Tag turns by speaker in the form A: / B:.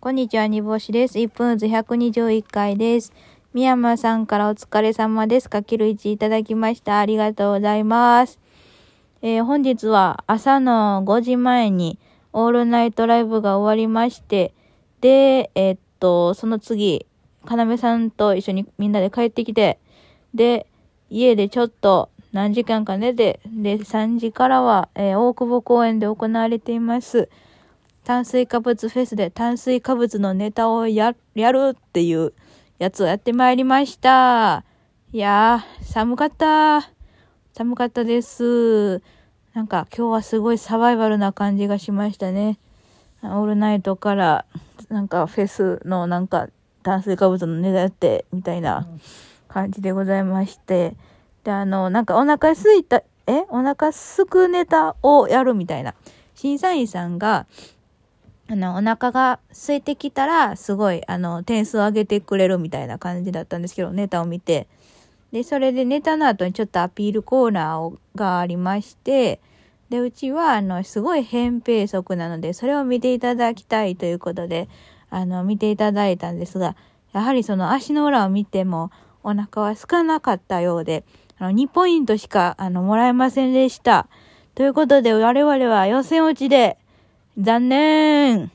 A: こんにちは、煮干しです。1分ずつ121回です。宮山さんからお疲れ様です。かける1いただきました。ありがとうございます。えー本日は朝の5時前にオールナイトライブが終わりまして、で、えーっと、その次、かなめさんと一緒にみんなで帰ってきて、で、家でちょっと何時間か寝て、で、3時からは、えー大久保公園で行われています。炭水化物フェスで炭水化物のネタをややるっていうやつをやってまいりました。いやー、寒かった。寒かったです。なんか今日はすごいサバイバルな感じがしましたね。オールナイトからなんかフェスのなんか炭水化物のネタやってみたいな感じでございまして。で、あの、なんかお腹すいた、え？お腹すくネタをやるみたいな。審査員さんが、あの、お腹が空いてきたら、すごい、あの、点数を上げてくれるみたいな感じだったんですけど、ネタを見て。で、それでネタの後にちょっとアピールコーナーをがありまして、で、うちは、あの、すごい扁平足なので、それを見ていただきたいということで、あの、見ていただいたんですが、やはりその足の裏を見ても、お腹は空かなかったようで、あの、2ポイントしか、あの、もらえませんでした。ということで、我々は予選落ちで、残念。